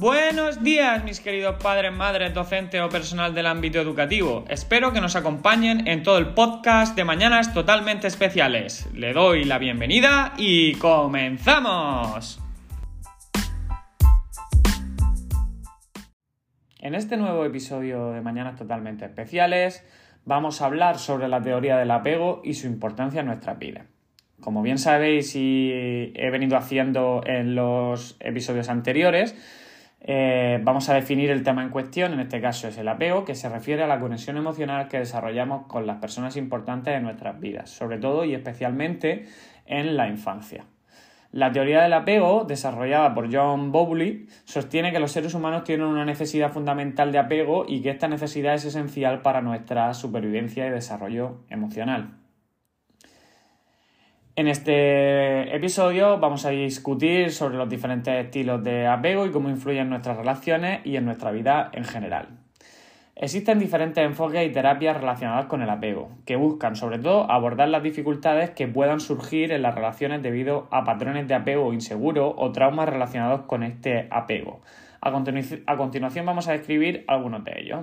Buenos días, mis queridos padres, madres, docentes o personal del ámbito educativo. Espero que nos acompañen en todo el podcast de Mañanas Totalmente Especiales. Le doy la bienvenida y comenzamos. En este nuevo episodio de Mañanas Totalmente Especiales vamos a hablar sobre la teoría del apego y su importancia en nuestras vidas. Como bien sabéis y he venido haciendo en los episodios anteriores, eh, vamos a definir el tema en cuestión, en este caso es el apego, que se refiere a la conexión emocional que desarrollamos con las personas importantes en nuestras vidas, sobre todo y especialmente en la infancia. La teoría del apego, desarrollada por John Bowley, sostiene que los seres humanos tienen una necesidad fundamental de apego y que esta necesidad es esencial para nuestra supervivencia y desarrollo emocional. En este episodio vamos a discutir sobre los diferentes estilos de apego y cómo influyen en nuestras relaciones y en nuestra vida en general. Existen diferentes enfoques y terapias relacionadas con el apego, que buscan sobre todo abordar las dificultades que puedan surgir en las relaciones debido a patrones de apego inseguro o traumas relacionados con este apego. A, continuación vamos a describir algunos de ellos.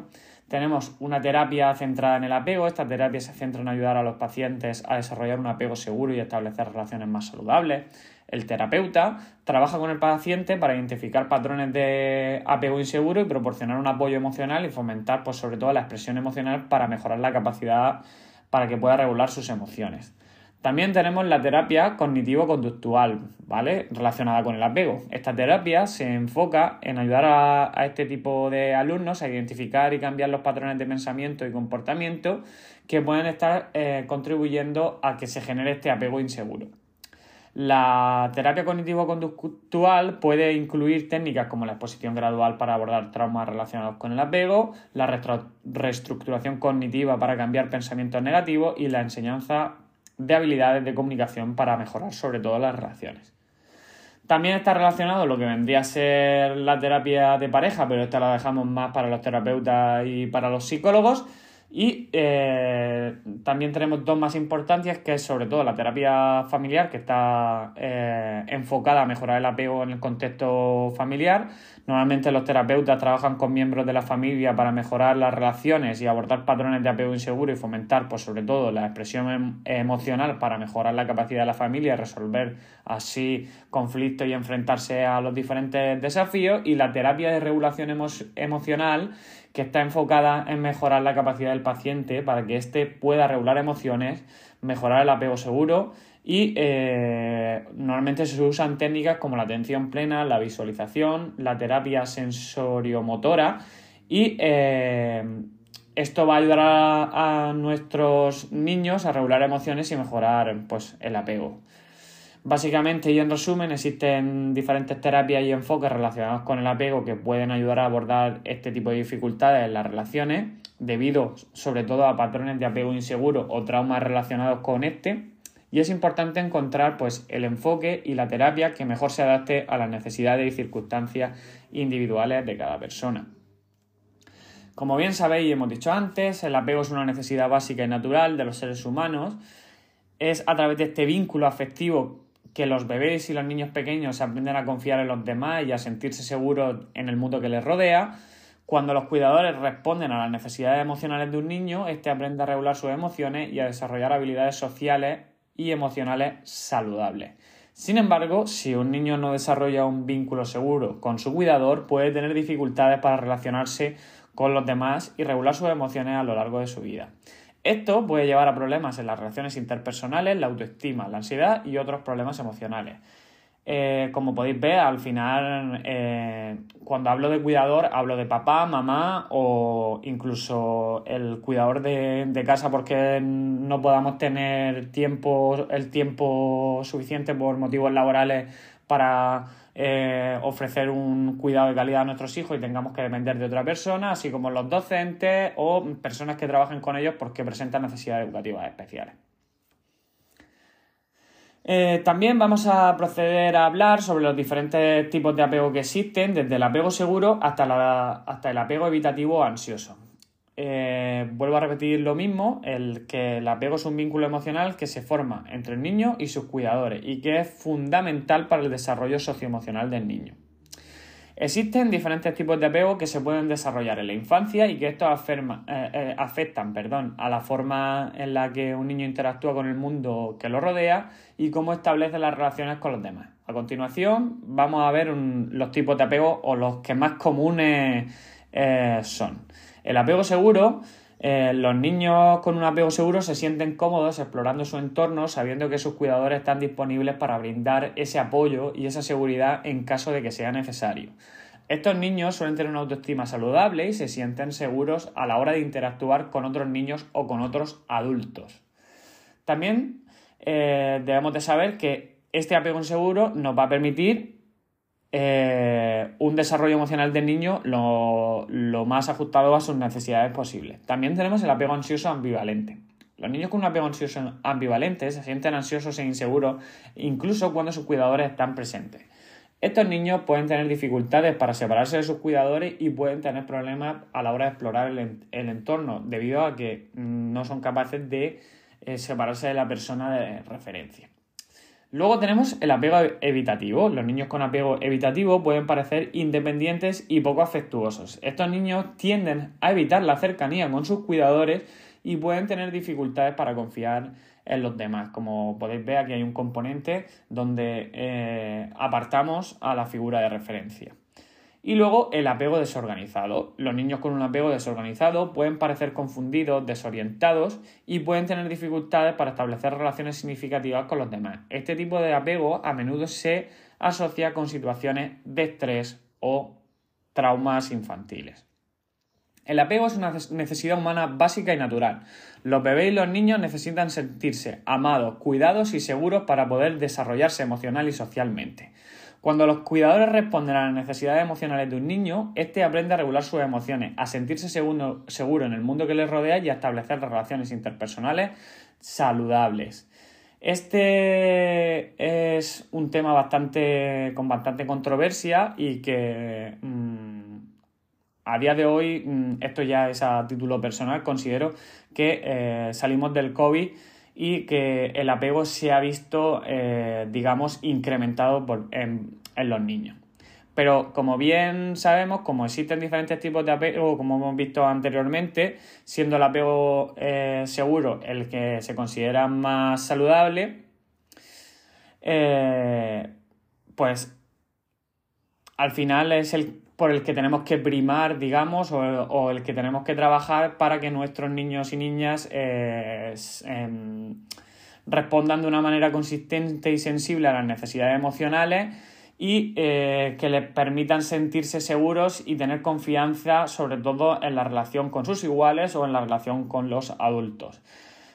Tenemos una terapia centrada en el apego. Esta terapia se centra en ayudar a los pacientes a desarrollar un apego seguro y establecer relaciones más saludables. El terapeuta trabaja con el paciente para identificar patrones de apego inseguro y proporcionar un apoyo emocional y fomentar, pues, sobre todo, la expresión emocional para mejorar la capacidad para que pueda regular sus emociones. También tenemos la terapia cognitivo-conductual, ¿vale? Relacionada con el apego. Esta terapia se enfoca en ayudar a, este tipo de alumnos a identificar y cambiar los patrones de pensamiento y comportamiento que pueden estar eh, contribuyendo a que se genere este apego inseguro. La terapia cognitivo-conductual puede incluir técnicas como la exposición gradual para abordar traumas relacionados con el apego, la reestructuración cognitiva para cambiar pensamientos negativos y la enseñanza de habilidades de comunicación para mejorar sobre todo las relaciones. También está relacionado lo que vendría a ser la terapia de pareja, pero esta la dejamos más para los terapeutas y para los psicólogos, y eh, también tenemos dos más importantes, que es sobre todo la terapia familiar, que está eh, enfocada a mejorar el apego en el contexto familiar. Normalmente los terapeutas trabajan con miembros de la familia para mejorar las relaciones y abordar patrones de apego inseguro y fomentar, pues sobre todo, la expresión em, emocional para mejorar la capacidad de la familia, resolver así conflictos y enfrentarse a los diferentes desafíos. Y la terapia de regulación emocional que está enfocada en mejorar la capacidad del paciente para que éste pueda regular emociones, mejorar el apego seguro y eh, normalmente se usan técnicas como la atención plena, la visualización, la terapia sensoriomotora y eh, esto va a ayudar a, a, nuestros niños a regular emociones y mejorar pues, el apego. Básicamente y en resumen existen diferentes terapias y enfoques relacionados con el apego que pueden ayudar a abordar este tipo de dificultades en las relaciones debido sobre todo a patrones de apego inseguro o traumas relacionados con este y es importante encontrar pues el enfoque y la terapia que mejor se adapte a las necesidades y circunstancias individuales de cada persona. Como bien sabéis y hemos dicho antes, el apego es una necesidad básica y natural de los seres humanos. Es a través de este vínculo afectivo que los bebés y los niños pequeños aprenden a confiar en los demás y a sentirse seguros en el mundo que les rodea. Cuando los cuidadores responden a las necesidades emocionales de un niño, éste aprende a regular sus emociones y a desarrollar habilidades sociales y emocionales saludables. Sin embargo, si un niño no desarrolla un vínculo seguro con su cuidador, puede tener dificultades para relacionarse con los demás y regular sus emociones a lo largo de su vida. Esto puede llevar a problemas en las relaciones interpersonales, la autoestima, la ansiedad y otros problemas emocionales. Eh, como podéis ver, al final, eh, cuando hablo de cuidador, hablo de papá, mamá o incluso el cuidador de, de, casa porque no podamos tener tiempo, el tiempo suficiente por motivos laborales para eh, ofrecer un cuidado de calidad a nuestros hijos y tengamos que depender de otra persona, así como los docentes o personas que trabajen con ellos porque presentan necesidades educativas especiales. Eh, también vamos a proceder a hablar sobre los diferentes tipos de apego que existen, desde el apego seguro hasta, el apego evitativo ansioso. Eh, vuelvo a repetir lo mismo, el que el apego es un vínculo emocional que se forma entre el niño y sus cuidadores y que es fundamental para el desarrollo socioemocional del niño. Existen diferentes tipos de apego que se pueden desarrollar en la infancia y que estos eh, eh, afectan perdón, a la forma en la que un niño interactúa con el mundo que lo rodea y cómo establece las relaciones con los demás. A continuación vamos a ver los tipos de apego o los que más comunes eh, son. El apego seguro eh, los niños con un apego seguro se sienten cómodos explorando su entorno sabiendo que sus cuidadores están disponibles para brindar ese apoyo y esa seguridad en caso de que sea necesario. Estos niños suelen tener una autoestima saludable y se sienten seguros a la hora de interactuar con otros niños o con otros adultos. También eh, debemos de saber que este apego inseguro nos va a permitir eh, un desarrollo emocional del niño lo, más ajustado a sus necesidades posibles. También tenemos el apego ansioso ambivalente. Los niños con un apego ansioso ambivalente se sienten ansiosos e inseguros incluso cuando sus cuidadores están presentes. Estos niños pueden tener dificultades para separarse de sus cuidadores y pueden tener problemas a la hora de explorar el, entorno debido a que no son capaces de eh, separarse de la persona de referencia. Luego tenemos el apego evitativo. Los niños con apego evitativo pueden parecer independientes y poco afectuosos. Estos niños tienden a evitar la cercanía con sus cuidadores y pueden tener dificultades para confiar en los demás. Como podéis ver, aquí hay un componente donde eh, apartamos a la figura de referencia. Y luego el apego desorganizado. Los niños con un apego desorganizado pueden parecer confundidos, desorientados y pueden tener dificultades para establecer relaciones significativas con los demás. Este tipo de apego a menudo se asocia con situaciones de estrés o traumas infantiles. El apego es una necesidad humana básica y natural. Los bebés y los niños necesitan sentirse amados, cuidados y seguros para poder desarrollarse emocional y socialmente. Cuando los cuidadores responden a las necesidades emocionales de un niño, éste aprende a regular sus emociones, a sentirse seguro, seguro en el mundo que le rodea y a establecer relaciones interpersonales saludables. Este es un tema bastante con bastante controversia y que mm, a día de hoy, mm, esto ya es a título personal, considero que eh, salimos del COVID y que el apego se ha visto, eh, digamos, incrementado en, los niños. Pero como bien sabemos, como existen diferentes tipos de apego, como hemos visto anteriormente, siendo el apego eh, seguro el que se considera más saludable, eh, pues al final es el por el que tenemos que primar, digamos, o, el que tenemos que trabajar para que nuestros niños y niñas eh, em, respondan de una manera consistente y sensible a las necesidades emocionales y eh, que les permitan sentirse seguros y tener confianza sobre todo en la relación con sus iguales o en la relación con los adultos.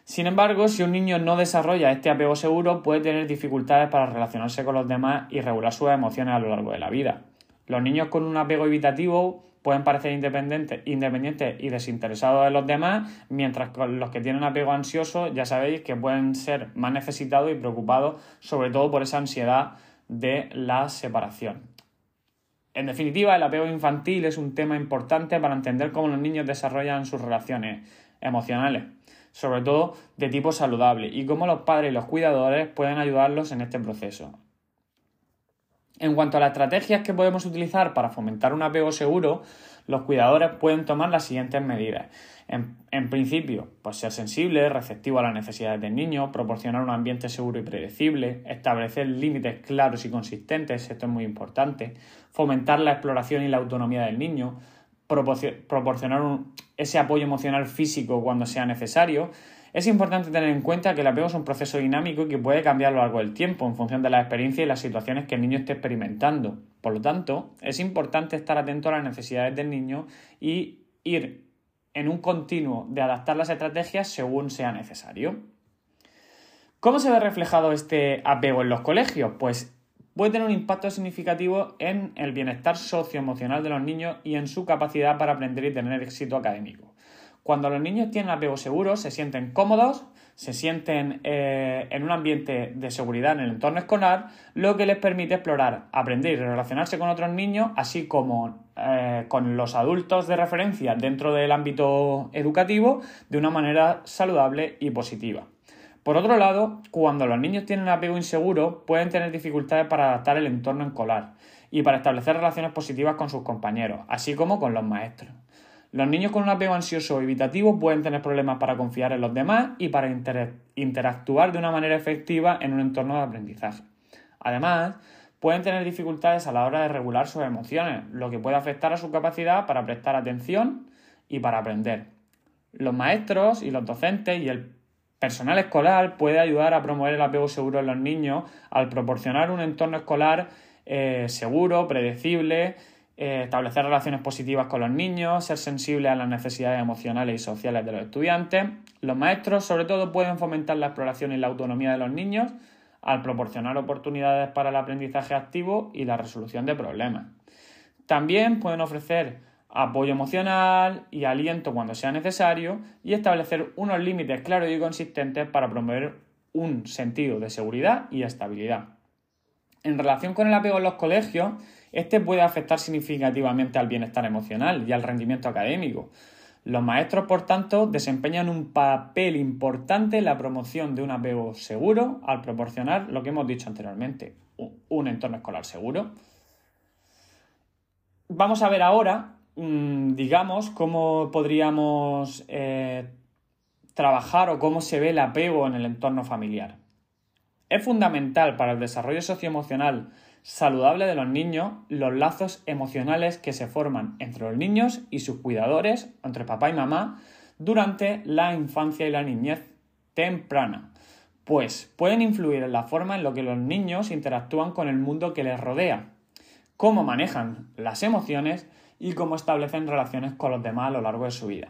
Sin embargo, si un niño no desarrolla este apego seguro, puede tener dificultades para relacionarse con los demás y regular sus emociones a lo largo de la vida. Los niños con un apego evitativo pueden parecer independientes, independientes y desinteresados de los demás, mientras que los que tienen apego ansioso ya sabéis que pueden ser más necesitados y preocupados sobre todo por esa ansiedad de la separación. En definitiva, el apego infantil es un tema importante para entender cómo los niños desarrollan sus relaciones emocionales, sobre todo de tipo saludable, y cómo los padres y los cuidadores pueden ayudarlos en este proceso. En cuanto a las estrategias que podemos utilizar para fomentar un apego seguro, los cuidadores pueden tomar las siguientes medidas. En, principio, pues ser sensible, receptivo a las necesidades del niño, proporcionar un ambiente seguro y predecible, establecer límites claros y consistentes, esto es muy importante, fomentar la exploración y la autonomía del niño, proporcionar ese apoyo emocional físico cuando sea necesario, es importante tener en cuenta que el apego es un proceso dinámico y que puede cambiar a lo largo del tiempo en función de la experiencia y las situaciones que el niño esté experimentando. Por lo tanto, es importante estar atento a las necesidades del niño y ir en un continuo de adaptar las estrategias según sea necesario. ¿Cómo se ve reflejado este apego en los colegios? Pues puede tener un impacto significativo en el bienestar socioemocional de los niños y en su capacidad para aprender y tener éxito académico. Cuando los niños tienen apego seguro, se sienten cómodos, se sienten eh, en un ambiente de seguridad en el entorno escolar, lo que les permite explorar, aprender y relacionarse con otros niños, así como eh, con los adultos de referencia dentro del ámbito educativo, de una manera saludable y positiva. Por otro lado, cuando los niños tienen apego inseguro, pueden tener dificultades para adaptar el entorno escolar y para establecer relaciones positivas con sus compañeros, así como con los maestros. Los niños con un apego ansioso o evitativo pueden tener problemas para confiar en los demás y para interactuar de una manera efectiva en un entorno de aprendizaje. Además, pueden tener dificultades a la hora de regular sus emociones, lo que puede afectar a su capacidad para prestar atención y para aprender. Los maestros y los docentes y el personal escolar puede ayudar a promover el apego seguro en los niños al proporcionar un entorno escolar eh, seguro, predecible, eh, establecer relaciones positivas con los niños, ser sensible a las necesidades emocionales y sociales de los estudiantes. Los maestros, sobre todo, pueden fomentar la exploración y la autonomía de los niños al proporcionar oportunidades para el aprendizaje activo y la resolución de problemas. También pueden ofrecer apoyo emocional y aliento cuando sea necesario y establecer unos límites claros y consistentes para promover un sentido de seguridad y estabilidad. En relación con el apego en los colegios, este puede afectar significativamente al bienestar emocional y al rendimiento académico. Los maestros, por tanto, desempeñan un papel importante en la promoción de un apego seguro al proporcionar lo que hemos dicho anteriormente, un entorno escolar seguro. Vamos a ver ahora, mm, digamos, cómo podríamos eh, trabajar o cómo se ve el apego en el entorno familiar. Es fundamental para el desarrollo socioemocional saludable de los niños los lazos emocionales que se forman entre los niños y sus cuidadores, entre papá y mamá, durante la infancia y la niñez temprana, pues pueden influir en la forma en la que los niños interactúan con el mundo que les rodea, cómo manejan las emociones y cómo establecen relaciones con los demás a lo largo de su vida.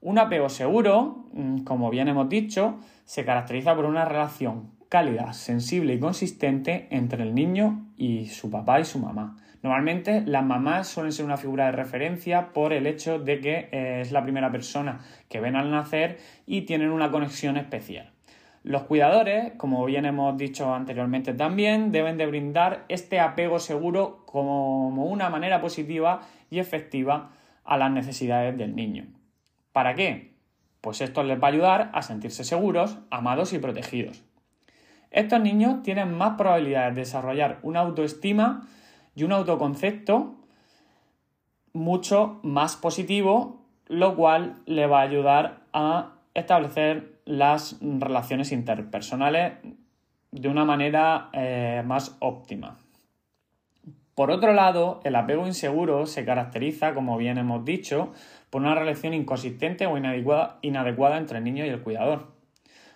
Un apego seguro, mm, como bien hemos dicho, se caracteriza por una relación cálida, sensible y consistente entre el niño y su papá y su mamá. Normalmente las mamás suelen ser una figura de referencia por el hecho de que eh, es la primera persona que ven al nacer y tienen una conexión especial. Los cuidadores, como bien hemos dicho anteriormente también, deben de brindar este apego seguro como una manera positiva y efectiva a las necesidades del niño. ¿Para qué? Pues esto les va a ayudar a sentirse seguros, amados y protegidos. Estos niños tienen más probabilidades de desarrollar una autoestima y un autoconcepto mucho más positivo, lo cual le va a ayudar a establecer las relaciones interpersonales de una manera eh, más óptima. Por otro lado, el apego inseguro se caracteriza, como bien hemos dicho, por una relación inconsistente o inadecuada, inadecuada entre el niño y el cuidador.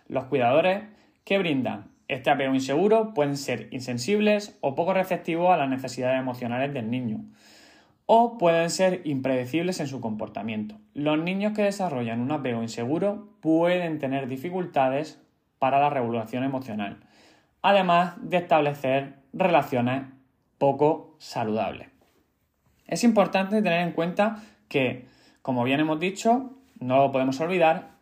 Los cuidadores que brindan este apego inseguro pueden ser insensibles o poco receptivos a las necesidades emocionales del niño, o pueden ser impredecibles en su comportamiento. Los niños que desarrollan un apego inseguro pueden tener dificultades para la regulación emocional, además de establecer relaciones poco saludables. Es importante tener en cuenta que, como bien hemos dicho, no lo podemos olvidar,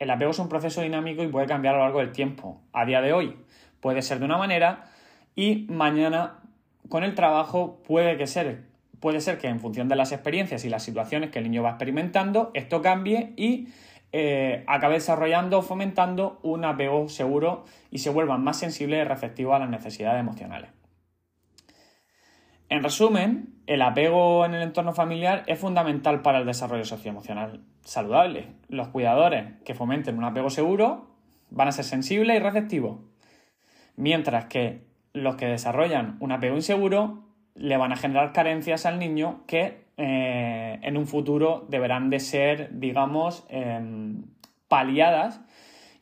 el apego es un proceso dinámico y puede cambiar a lo largo del tiempo. A día de hoy puede ser de una manera y mañana con el trabajo puede que ser puede ser que en función de las experiencias y las situaciones que el niño va experimentando, esto cambie y eh, acabe desarrollando o fomentando un apego seguro y se vuelvan más sensibles y receptivos a las necesidades emocionales. En resumen, el apego en el entorno familiar es fundamental para el desarrollo socioemocional saludable. Los cuidadores que fomenten un apego seguro van a ser sensibles y receptivos, mientras que los que desarrollan un apego inseguro le van a generar carencias al niño que eh, en un futuro deberán de ser, digamos, em, paliadas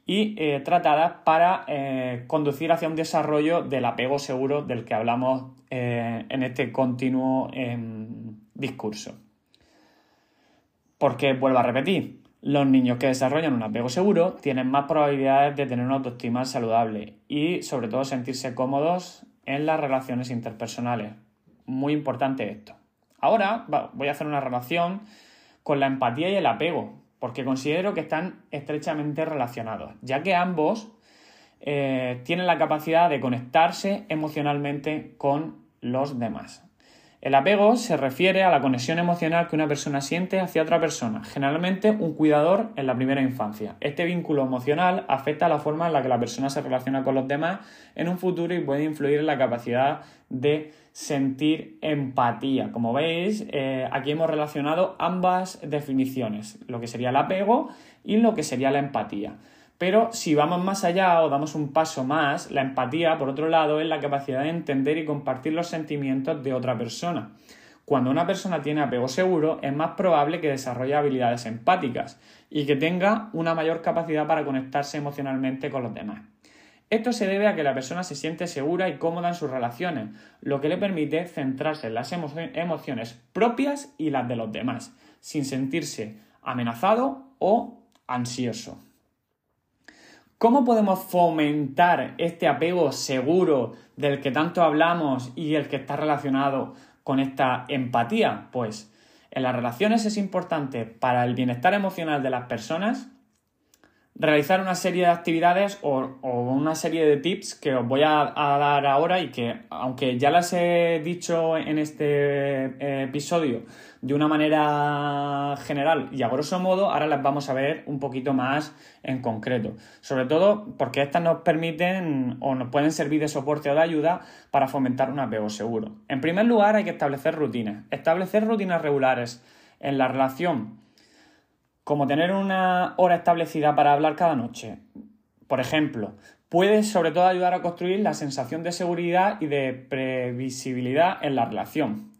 y eh, tratadas para eh, conducir hacia un desarrollo del apego seguro del que hablamos en este continuo em, discurso. Porque, vuelvo a repetir, los niños que desarrollan un apego seguro tienen más probabilidades de tener una autoestima saludable y sobre todo sentirse cómodos en las relaciones interpersonales. Muy importante esto. Ahora voy a hacer una relación con la empatía y el apego, porque considero que están estrechamente relacionados, ya que ambos eh, tienen la capacidad de conectarse emocionalmente con los demás. El apego se refiere a la conexión emocional que una persona siente hacia otra persona, generalmente un cuidador en la primera infancia. Este vínculo emocional afecta a la forma en la que la persona se relaciona con los demás en un futuro y puede influir en la capacidad de sentir empatía. Como veis, eh, aquí hemos relacionado ambas definiciones, lo que sería el apego y lo que sería la empatía. Pero si vamos más allá o damos un paso más, la empatía, por otro lado, es la capacidad de entender y compartir los sentimientos de otra persona. Cuando una persona tiene apego seguro, es más probable que desarrolle habilidades empáticas y que tenga una mayor capacidad para conectarse emocionalmente con los demás. Esto se debe a que la persona se siente segura y cómoda en sus relaciones, lo que le permite centrarse en las emociones propias y las de los demás, sin sentirse amenazado o ansioso. ¿Cómo podemos fomentar este apego seguro del que tanto hablamos y el que está relacionado con esta empatía? Pues en las relaciones es importante para el bienestar emocional de las personas realizar una serie de actividades o, una serie de tips que os voy a, dar ahora y que, aunque ya las he dicho en este eh, episodio de una manera general y a grosso modo, ahora las vamos a ver un poquito más en concreto. Sobre todo porque estas nos permiten o nos pueden servir de soporte o de ayuda para fomentar un apego seguro. En primer lugar, hay que establecer rutinas. Establecer rutinas regulares en la relación como tener una hora establecida para hablar cada noche, por ejemplo, puede sobre todo ayudar a construir la sensación de seguridad y de previsibilidad en la relación.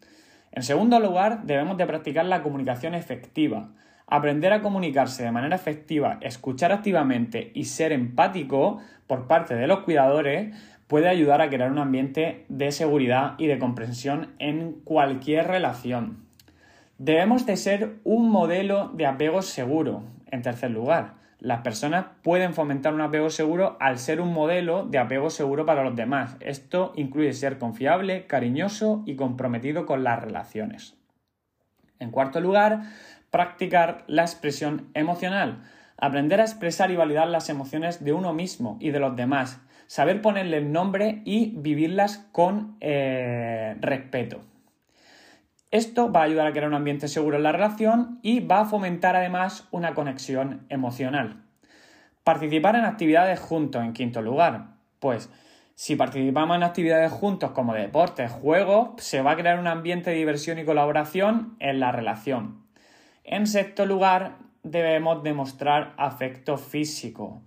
En segundo lugar, debemos de practicar la comunicación efectiva. Aprender a comunicarse de manera efectiva, escuchar activamente y ser empático por parte de los cuidadores puede ayudar a crear un ambiente de seguridad y de comprensión en cualquier relación. Debemos de ser un modelo de apego seguro. En tercer lugar, las personas pueden fomentar un apego seguro al ser un modelo de apego seguro para los demás. Esto incluye ser confiable, cariñoso y comprometido con las relaciones. En cuarto lugar, practicar la expresión emocional. Aprender a expresar y validar las emociones de uno mismo y de los demás. Saber ponerle nombre y vivirlas con eh, respeto. Esto va a ayudar a crear un ambiente seguro en la relación y va a fomentar además una conexión emocional. Participar en actividades juntos, en quinto lugar. Pues si participamos en actividades juntos como deportes, juegos, se va a crear un ambiente de diversión y colaboración en la relación. En sexto lugar, debemos demostrar afecto físico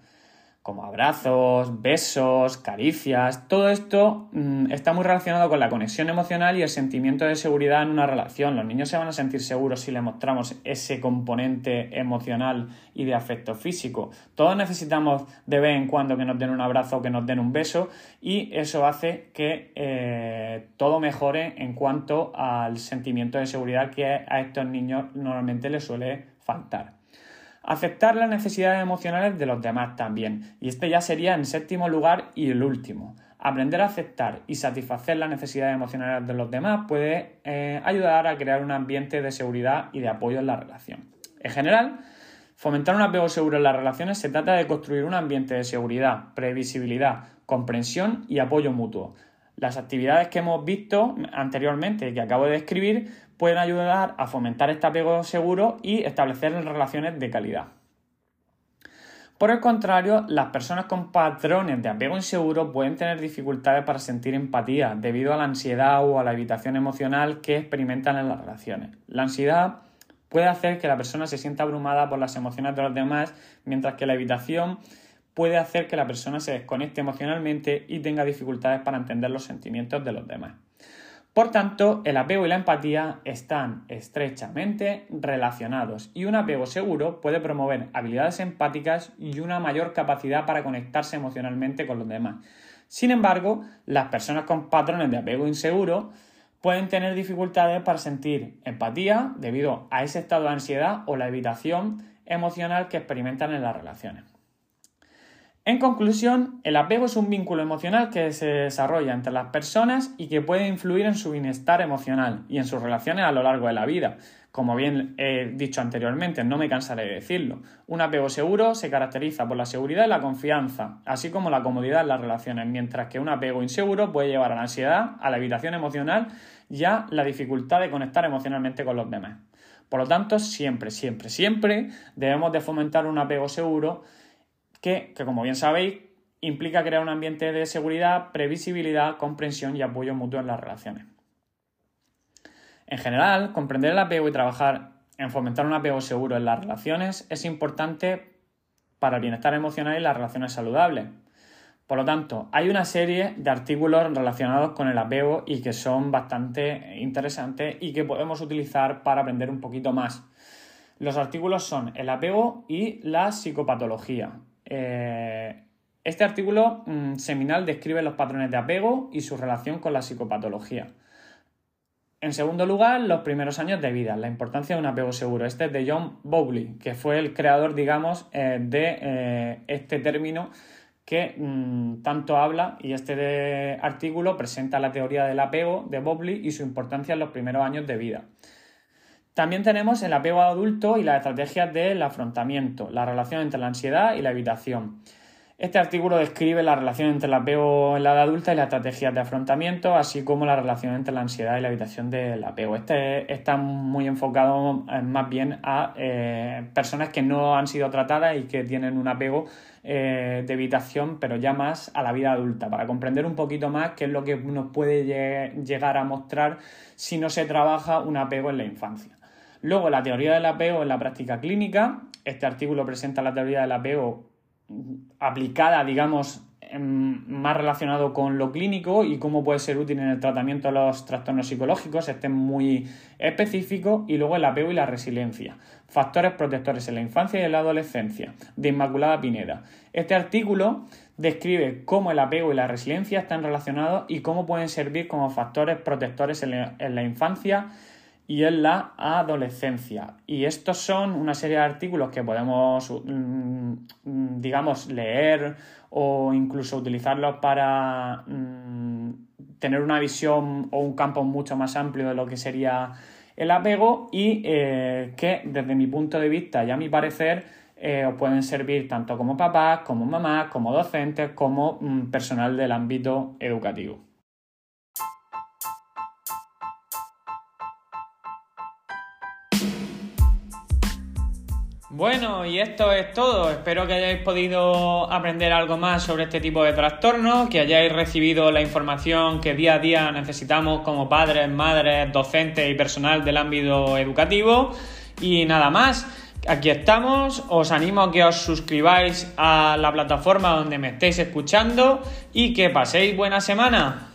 como abrazos, besos, caricias, todo esto mm, está muy relacionado con la conexión emocional y el sentimiento de seguridad en una relación. Los niños se van a sentir seguros si les mostramos ese componente emocional y de afecto físico. Todos necesitamos de vez en cuando que nos den un abrazo o que nos den un beso y eso hace que eh, todo mejore en cuanto al sentimiento de seguridad que a estos niños normalmente les suele faltar. Aceptar las necesidades emocionales de los demás también. Y este ya sería en séptimo lugar y el último. Aprender a aceptar y satisfacer las necesidades emocionales de los demás puede eh, ayudar a crear un ambiente de seguridad y de apoyo en la relación. En general, fomentar un apego seguro en las relaciones se trata de construir un ambiente de seguridad, previsibilidad, comprensión y apoyo mutuo. Las actividades que hemos visto anteriormente que acabo de describir pueden ayudar a fomentar este apego seguro y establecer relaciones de calidad. Por el contrario, las personas con patrones de apego inseguro pueden tener dificultades para sentir empatía debido a la ansiedad o a la evitación emocional que experimentan en las relaciones. La ansiedad puede hacer que la persona se sienta abrumada por las emociones de los demás, mientras que la evitación puede hacer que la persona se desconecte emocionalmente y tenga dificultades para entender los sentimientos de los demás. Por tanto, el apego y la empatía están estrechamente relacionados y un apego seguro puede promover habilidades empáticas y una mayor capacidad para conectarse emocionalmente con los demás. Sin embargo, las personas con patrones de apego inseguro pueden tener dificultades para sentir empatía debido a ese estado de ansiedad o la evitación emocional que experimentan en las relaciones. En conclusión, el apego es un vínculo emocional que se desarrolla entre las personas y que puede influir en su bienestar emocional y en sus relaciones a lo largo de la vida. Como bien he dicho anteriormente, no me cansaré de decirlo. Un apego seguro se caracteriza por la seguridad y la confianza, así como la comodidad en las relaciones, mientras que un apego inseguro puede llevar a la ansiedad, a la evitación emocional y a la dificultad de conectar emocionalmente con los demás. Por lo tanto, siempre, siempre, siempre debemos de fomentar un apego seguro que, como bien sabéis, implica crear un ambiente de seguridad, previsibilidad, comprensión y apoyo mutuo en las relaciones. En general, comprender el apego y trabajar en fomentar un apego seguro en las relaciones es importante para el bienestar emocional y las relaciones saludables. Por lo tanto, hay una serie de artículos relacionados con el apego y que son bastante interesantes y que podemos utilizar para aprender un poquito más. Los artículos son el apego y la psicopatología. Eh, este artículo mm, seminal describe los patrones de apego y su relación con la psicopatología. En segundo lugar, los primeros años de vida, la importancia de un apego seguro. Este es de John Bowley, que fue el creador, digamos, eh, de eh, este término que mm, tanto habla y este artículo presenta la teoría del apego de Bowley y su importancia en los primeros años de vida. También tenemos el apego adulto y las estrategias del afrontamiento, la relación entre la ansiedad y la evitación. Este artículo describe la relación entre el apego en la edad adulta y las estrategias de afrontamiento, así como la relación entre la ansiedad y la evitación del apego. Este está muy enfocado más bien a eh, personas que no han sido tratadas y que tienen un apego eh, de evitación, pero ya más a la vida adulta, para comprender un poquito más qué es lo que nos puede llegar a mostrar si no se trabaja un apego en la infancia. Luego, la teoría del apego en la práctica clínica. Este artículo presenta la teoría del apego aplicada, digamos, más relacionado con lo clínico y cómo puede ser útil en el tratamiento de los trastornos psicológicos, este es muy específico, y luego el apego y la resiliencia, factores protectores en la infancia y en la adolescencia, de Inmaculada Pineda. Este artículo describe cómo el apego y la resiliencia están relacionados y cómo pueden servir como factores protectores en la, en la infancia y en la adolescencia. Y estos son una serie de artículos que podemos, mm, digamos, leer o incluso utilizarlos para mm, tener una visión o un campo mucho más amplio de lo que sería el apego y eh, que desde mi punto de vista y a mi parecer eh, os pueden servir tanto como papás, como mamás, como docentes, como mm, personal del ámbito educativo. Bueno, y esto es todo. Espero que hayáis podido aprender algo más sobre este tipo de trastornos, que hayáis recibido la información que día a día necesitamos como padres, madres, docentes y personal del ámbito educativo. Y nada más, aquí estamos. Os animo a que os suscribáis a la plataforma donde me estéis escuchando y que paséis buena semana.